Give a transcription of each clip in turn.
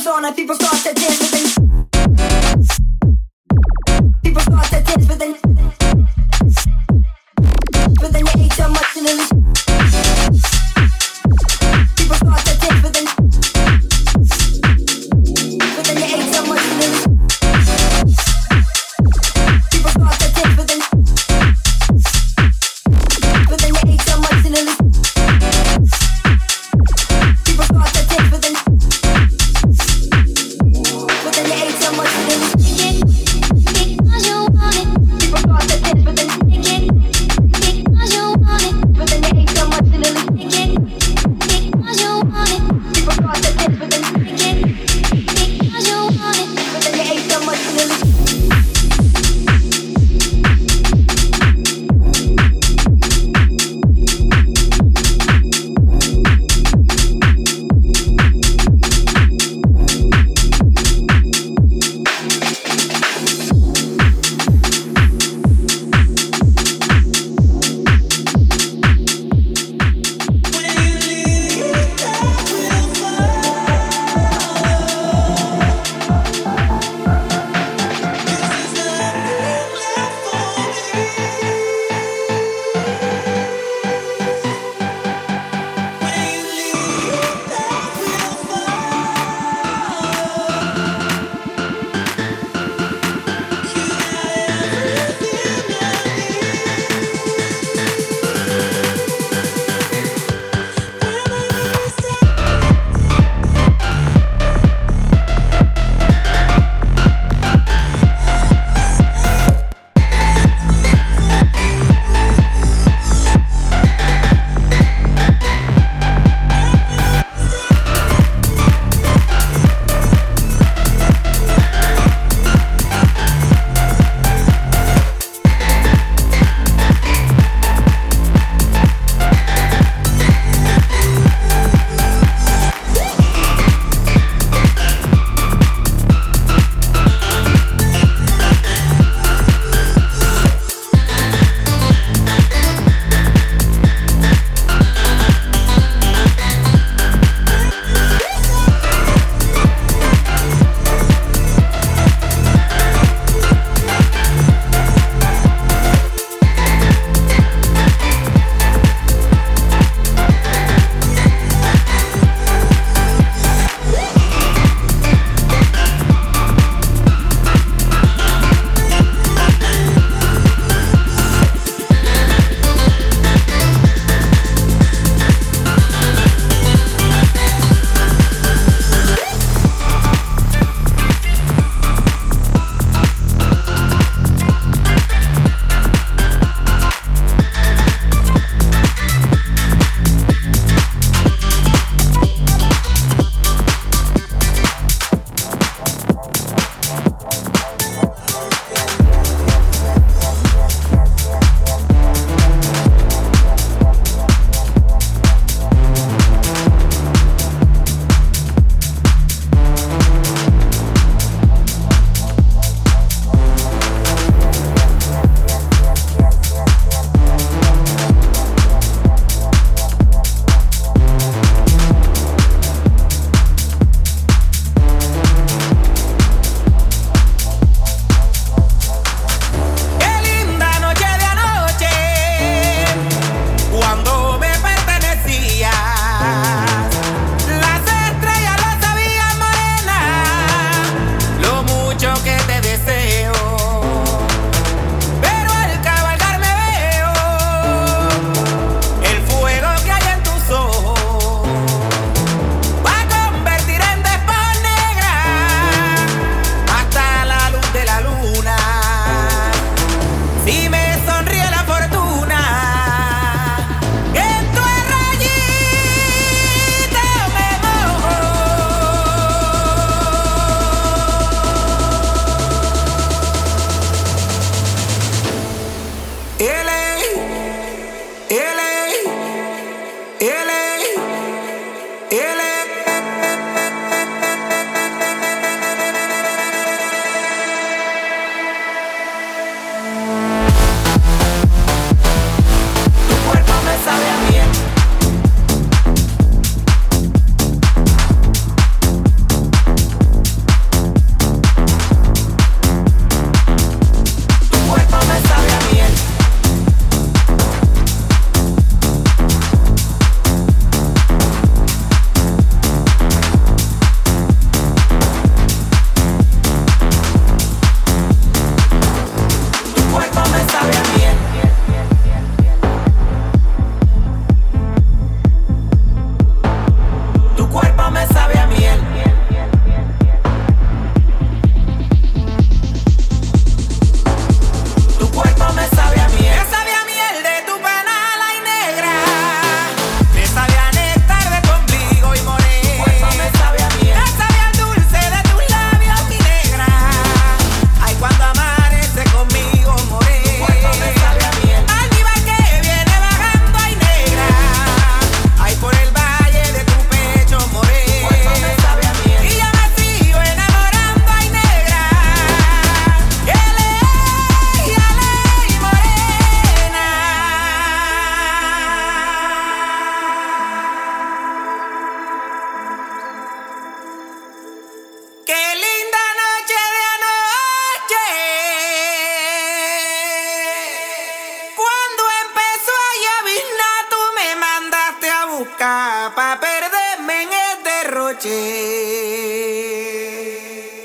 comes on and people start to dance with.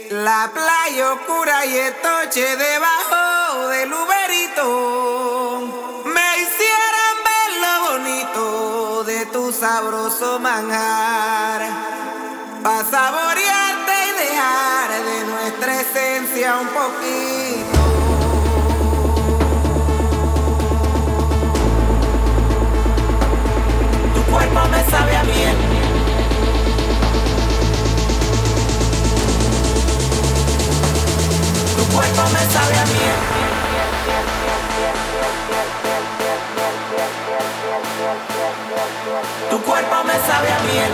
La playa oscura y estoche debajo del uberito me hicieran ver lo bonito de tu sabroso manjar. Pa' saborearte y dejar de nuestra esencia un poquito. Tu cuerpo me sabe a miel. Tu cuerpo me sabe a miel.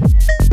Yeah.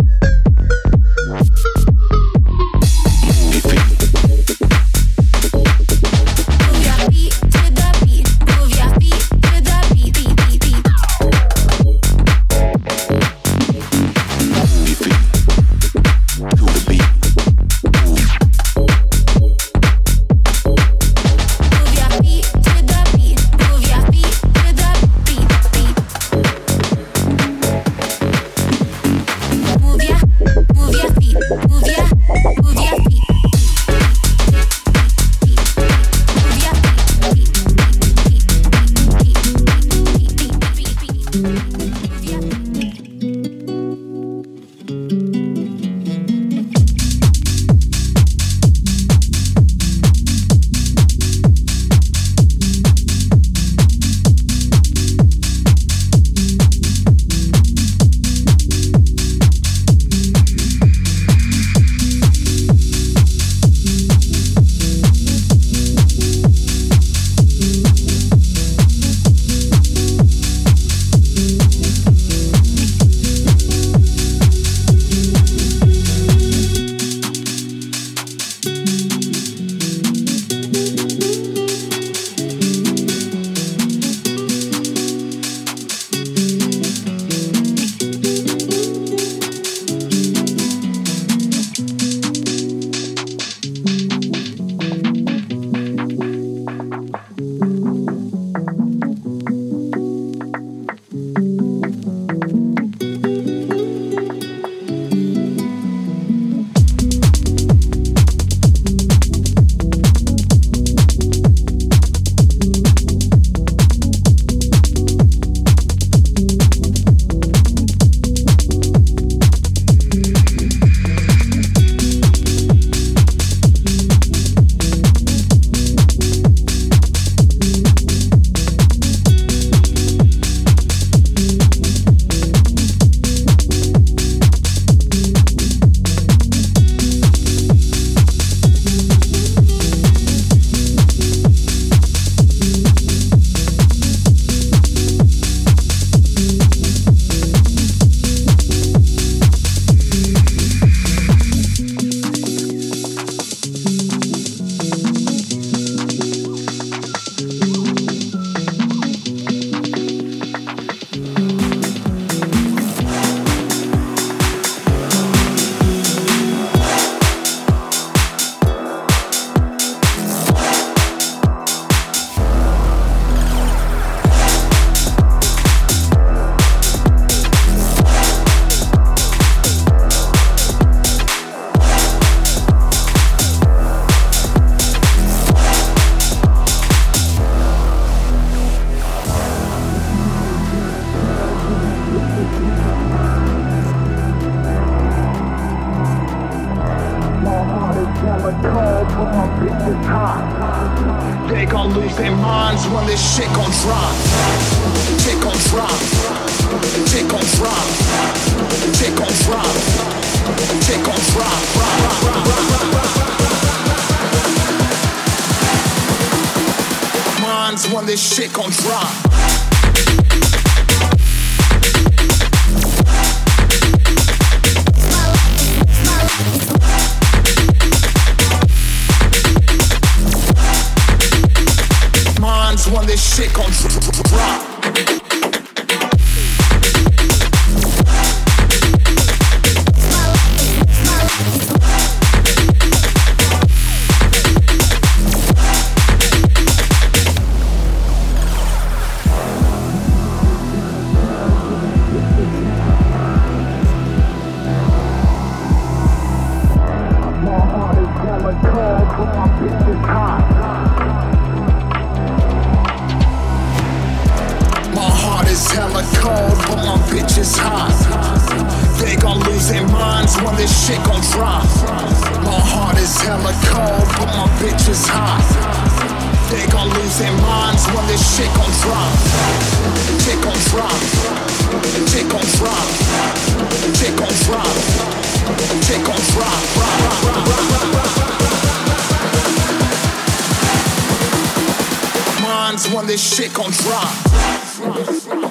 When this shit gon' drop.